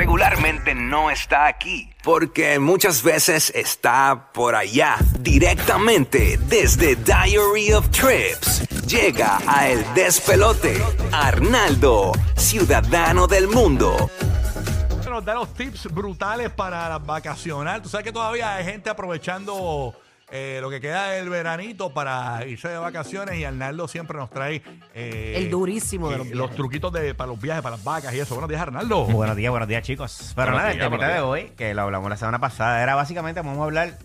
regularmente no está aquí, porque muchas veces está por allá, directamente desde Diary of Trips. Llega a El Despelote, Arnaldo, ciudadano del mundo. Nos da los tips brutales para vacacionar. Tú sabes que todavía hay gente aprovechando eh, lo que queda del veranito para irse de vacaciones y Arnaldo siempre nos trae eh, El durísimo de los eh, viajes. truquitos de, para los viajes, para las vacas y eso. Buenos días, Arnaldo. Buenos días, buenos días, chicos. Pero Buenos nada, días, el temita buenos de hoy, que lo hablamos la semana pasada, era básicamente, vamos a hablar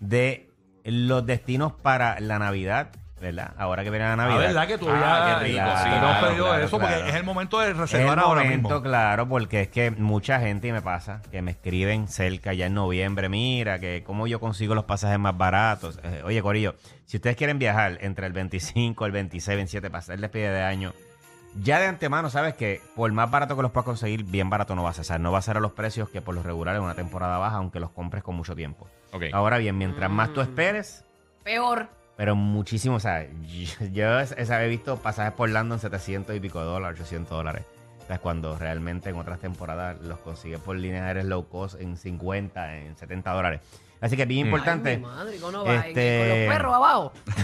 de los destinos para la Navidad, ¿verdad? Ahora que viene la La Navidad. verdad que todavía Ah, qué rico, eh, sí, hemos claro, pedido claro, eso claro. porque es el momento de Es el reservar ahora momento, mismo. claro, porque es que mucha gente, y me pasa, que me escriben cerca ya en noviembre, mira, que cómo yo consigo los pasajes más baratos. Eh, oye, Corillo, si ustedes quieren viajar entre el 25, el 26, 27, para hacer el despide de año, ya de antemano sabes que por más barato que los puedas conseguir, bien barato no vas a ser. No va a ser a los precios que por lo regular en una temporada baja, aunque los compres con mucho tiempo. Ok. Ahora bien, mientras más tú Mm. esperes, Peor. Pero muchísimo, o sea, yo, esa- he visto pasajes por Lando en 700 y pico de dólares, 800 dólares. O sea, cuando realmente en otras temporadas los consigues por líneas aéreas low cost en 50, en 70 dólares. Así que es bien Mm. importante. Ay, mi madre, ¿cómo va? ¿En Este-? ¿Con los perros abajo? Por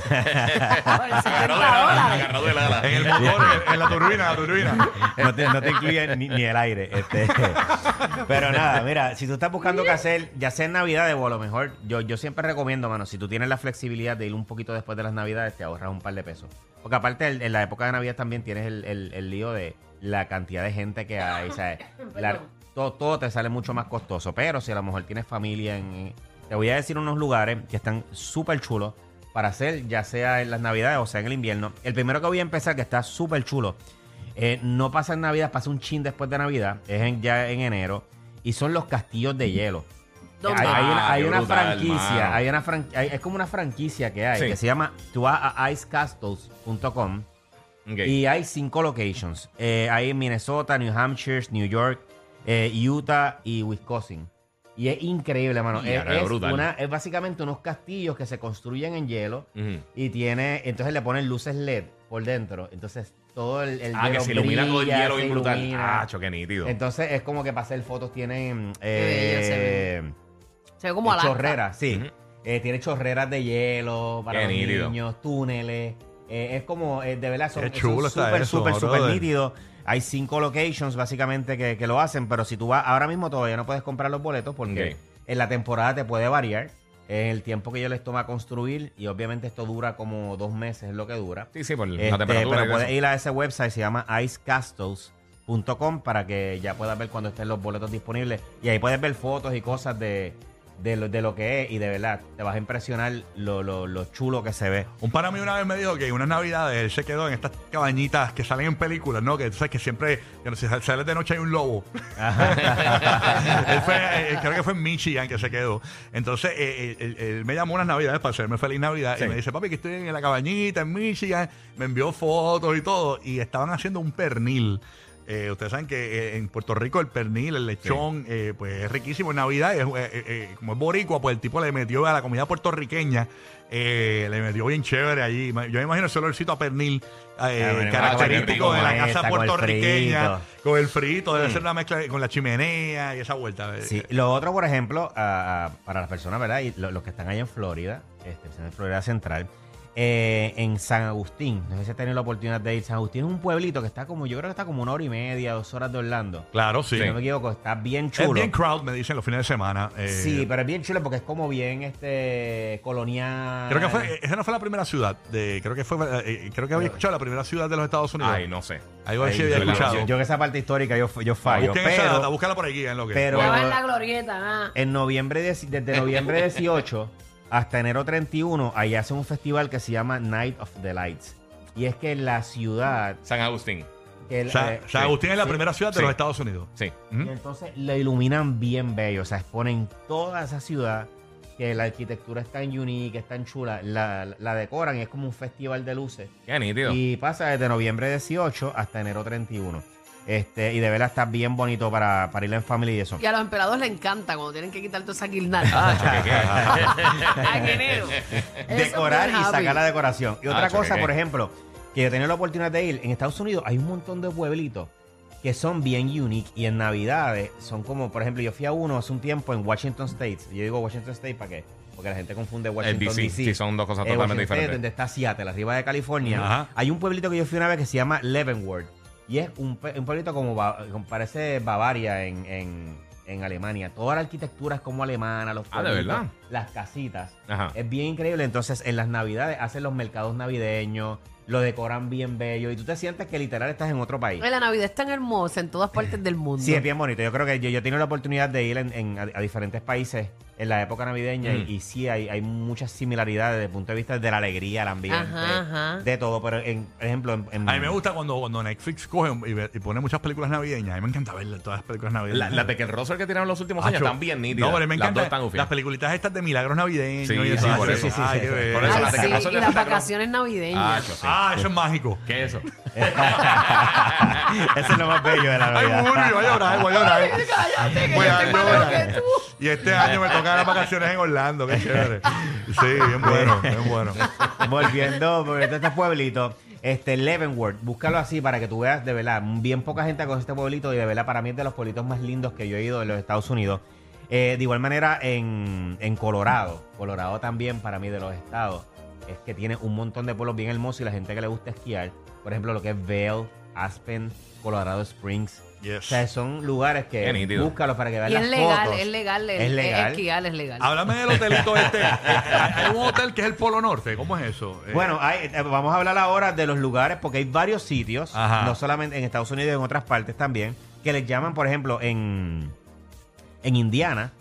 70 Agarrado del ala, agarrado del ala. En el motor, en, en la turbina, la turbina. no, te, no te incluye ni, ni el aire. Este. Pero nada, mira, si tú estás buscando qué hacer, ya sea en Navidades o a lo mejor, yo, yo siempre recomiendo, mano, si tú tienes la flexibilidad de ir un poquito después de las Navidades, te ahorras un par de pesos. Porque aparte, el- en la época de Navidad también tienes el, el- el lío de la cantidad de gente que hay. ¿sabes? La- todo, todo te sale mucho más costoso. Pero si a lo mejor tienes familia en... Te voy a decir unos lugares que están súper chulos para hacer, ya sea en las Navidades o sea en el invierno. El primero que voy a empezar, que está súper chulo, eh, no pasa en Navidad, pasa un chin después de Navidad, es en- ya en enero, y son los castillos de hielo. Hay, hay una, Ah, hay qué una brutal, franquicia, hay una fran- hay- es como una franquicia que hay, Sí. que se llama tú vas a icecastles.com y hay cinco locations. Eh, hay en Minnesota, New Hampshire, New York, eh, Utah y Wisconsin. Y es increíble, mano. Es, es brutal. una- es básicamente unos castillos que se construyen en hielo y tiene, entonces le ponen luces LED por dentro. Entonces todo el, el Ah, que se ilumina todo el brilla, hielo bien brutal. ilumina. Ah, choque nítido. Entonces es como que para hacer fotos tienen se eh, Se ve como Alaska. chorreras, sí. Eh, tiene chorreras de hielo para Qué los nítido. niños, túneles. Eh, es como, eh, de verdad, son súper, súper, súper nítidos. Hay cinco locations básicamente que, que lo hacen, pero si tú vas, ahora mismo todavía no puedes comprar los boletos porque en la temporada te puede variar. En el tiempo que yo les toma construir y obviamente esto dura como dos meses es lo que dura. Sí, sí, por Este, la temperatura. pero puedes ir a ese website, se llama icecastles.com para que ya puedas ver cuando estén los boletos disponibles. Y ahí puedes ver fotos y cosas de, de, lo, de lo que es. Y de verdad, te vas a impresionar lo, lo, lo chulo que se ve. Un pana mío una vez me dijo que unas navidades él se quedó en estas cabañitas que salen en películas, ¿no? Que tú sabes que siempre, que no si sales de noche hay un lobo. él fue, eh, creo que fue en Michigan que se quedó. Entonces, eh, él, él- él me llamó unas navidades para hacerme feliz Navidad Sí. y me dice, papi, que estoy en la cabañita en Michigan. Me envió fotos y todo. Y estaban haciendo un pernil. Eh, ustedes saben que eh, en Puerto Rico el pernil, el lechón, eh, pues es riquísimo en Navidad. Es, eh, como es boricua, pues el tipo le metió a la comida puertorriqueña, le metió bien chévere allí. Yo me imagino ese olorcito a pernil Ah, característico de la casa puertorriqueña, con el frito. Debe Mm. ser una mezcla con la chimenea y esa vuelta. Sí, lo otro, por ejemplo, para las personas, ¿verdad? Y lo- los que están allá en Florida, este, en Florida Central, eh, en San Agustín, no sé si has tenido la oportunidad de ir. San Agustín es un pueblito que está como, yo creo que está como una hora y media, dos horas de Orlando. Claro, sí. Si no me equivoco, está bien Es chulo. bien crowd, me dicen los fines de semana. eh, Sí, pero es bien chulo porque es como bien este colonial. Creo que fue, esa no fue la primera ciudad. De, creo que fue, eh, creo que había escuchado la primera ciudad de los Estados Unidos. Ay, no sé. Algo así Ay, había yo- escuchado. Yo, yo que esa parte histórica yo, yo fallo. Busquen esa data, Pero búscala por aquí en lo que. pero- en la glorieta, ah. en noviembre, de- desde noviembre 18 hasta enero 31, ahí hacen un festival que se llama Night of the Lights. Y es que la ciudad... San Agustín. eh, San Agustín es la sí. primera ciudad de Sí. los Estados Unidos. Sí. Y entonces la iluminan bien bello, o sea, exponen toda esa ciudad, que la arquitectura es tan unique, es tan chula, la, la decoran y es como un festival de luces. Qué nítido. Y pasa desde noviembre 18 hasta enero 31. Este, y de verdad está bien bonito para, para ir en familia y eso. Y a los emperadores les encanta cuando tienen que quitar toda esa guirnalda. Ah, ¿qué, qué? Ay, qué enero. Decorar y sacar la decoración. Y otra Ah, cosa, choque, por ejemplo, que yo he tenido la oportunidad de ir, en Estados Unidos hay un montón de pueblitos que son bien unique y en Navidades son como, por ejemplo, yo fui a uno hace un tiempo en Washington State. Yo digo Washington State ¿para qué? Porque la gente confunde Washington DC, DC. sí, son dos cosas Eh, totalmente Washington State, diferentes. donde está Seattle, arriba de California. Ajá. Hay un pueblito que yo fui una vez que se llama Leavenworth. Y es un, pe- un pueblito como, Ba- como parece Bavaria en, en, en Alemania. Toda la arquitectura es como alemana, los Ah, ¿de verdad? las casitas. Ajá. Es bien increíble. Entonces, en las navidades hacen los mercados navideños, lo decoran bien bello y tú te sientes que literal estás en otro país. La Navidad es tan hermosa en todas partes del mundo. Sí, es bien bonito. Yo creo que yo, yo he tenido la oportunidad de ir en- en- a, a diferentes países en la época navideña y- Mm. y, sí hay, hay muchas similaridades desde el punto de vista de la alegría, el ambiente, Ajá, ajá. de todo. Pero, en, por ejemplo, en, en- A mí me gusta cuando, cuando Netflix coge y, ve- y pone muchas películas navideñas. A mí me encanta ver todas las películas La, navideñas. las de que el Russell que tiraron los últimos años están bien nítidas. No, pero me Las encanta dos están las peliculitas estas de milagros navideños. Sí, y sí, por Ay, eso. ay, Sí, sí, sí. bello. Por eso Ay, las sí, Russell y las vacaciones navideñas. Ah, yo sí. Ah, eso es mágico. ¿Qué es eso? Eso es lo más bello de la Ay, Navidad. Burbu, voy a llorar, voy a llorar. Cállate, que Voy yo a llorar. tú. Y este año me las vacaciones en Orlando, qué chévere. Sí, bien bueno, bien bueno. Volviendo, a este pueblito, este Leavenworth, búscalo así para que tú veas de verdad. Bien poca gente conoce este pueblito y de verdad para mí es de los pueblitos más lindos que yo he ido en los Estados Unidos. Eh, de igual manera en, en Colorado, Colorado también para mí de los estados, es que tiene un montón de pueblos bien hermosos y la gente que le gusta esquiar. Por ejemplo, lo que es Vail, Aspen, Colorado Springs. O sea, son lugares que Qué búscalos para que vean Y las es legal, fotos. es legal, Es legal. esquiar es legal. Háblame del hotelito este. Hay un hotel que es el Polo Norte. ¿Cómo es eso? Eh, Bueno, hay- eh, vamos a hablar ahora de los lugares, porque hay varios sitios, Ajá. no solamente en Estados Unidos, en otras partes también, que les llaman, por ejemplo, en, en Indiana,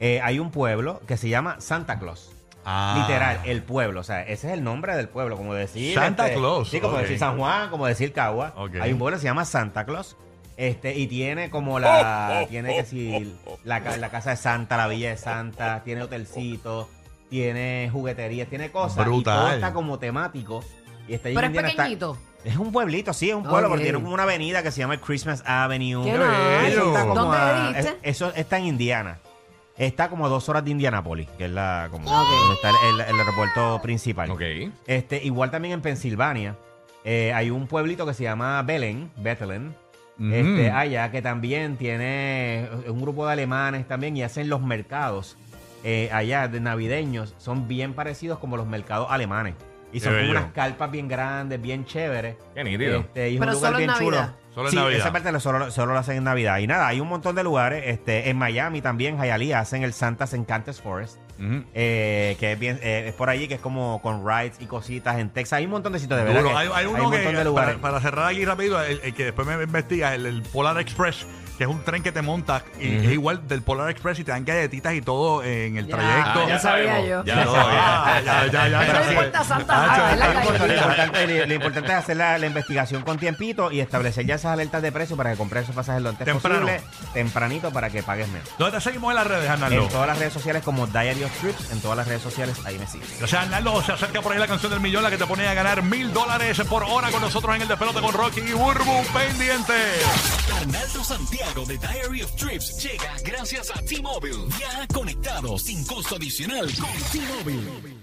eh, hay un pueblo que se llama Santa Claus. ah. Literal, el pueblo. O sea, ese es el nombre del pueblo, como decir. Santa este, Claus, Sí, como decir San Juan, como decir Cagua. Hay un pueblo que se llama Santa Claus. Este, y tiene como la. tiene que decir. La, la casa de Santa, la villa de Santa, tiene hotelcitos, tiene jugueterías, tiene cosas. Y Brutal. todo está como temático. Y está Pero en es está- pequeñito. es un pueblito, sí, es un pueblo, Ok. porque tiene como una avenida que se llama el Christmas Avenue. Qué. Eso está como ¿Dónde a- es- eso está en Indiana. Está como a dos horas de Indianápolis, que es la como donde está el, el- el aeropuerto principal. Este, igual también en Pensilvania eh, hay un pueblito que se llama Belen, Bethlehem. Mm. Este, allá que también tiene un grupo de alemanes también y hacen los mercados eh, allá de navideños. Son bien parecidos como los mercados alemanes. Y son como unas carpas bien grandes, bien chéveres. Qué nítido. Este, y es Pero un lugar solo en bien chulo. Navidad. Solo en sí, Navidad. esa parte lo- solo, solo lo hacen en Navidad. Y nada, hay un montón de lugares. Este, en Miami también, Hialeah, hacen el Santa's Encantes Forest. Ujú. eh, que es bien, eh, es por allí que es como con rides y cositas en Texas. Hay un montón de sitios de verdad. Duro. que Hay, hay uno un que, montón de para, lugares. para cerrar aquí rápido, el, el que después me investiga, el, el Polar Express, que es un tren que te montas y es igual del Polar Express y te dan galletitas y todo en el Ya. trayecto. Ah, ya sabía yo. Ya sabemos. ya, ya, ya, ya, no importa Santa Ah, Lo importante, lo importante es hacer la, la investigación con tiempito y establecer ya esas alertas de precio para que compres esos pasajes lo antes Temprano. posible, tempranito para que pagues menos. ¿Dónde te seguimos en las redes, Arnaldo? En todas las redes sociales como Diary of Trips, en todas las redes sociales ahí me sigues. Gracias, Arnaldo. Se acerca por ahí la canción del millón, la que te pone a ganar mil dólares por hora con nosotros en el despelote con Rocky y Burbu pendiente. Arnaldo Santiago de Diary of Trips llega gracias a T-Mobile. Ya conectado sin costo adicional con T-Mobile.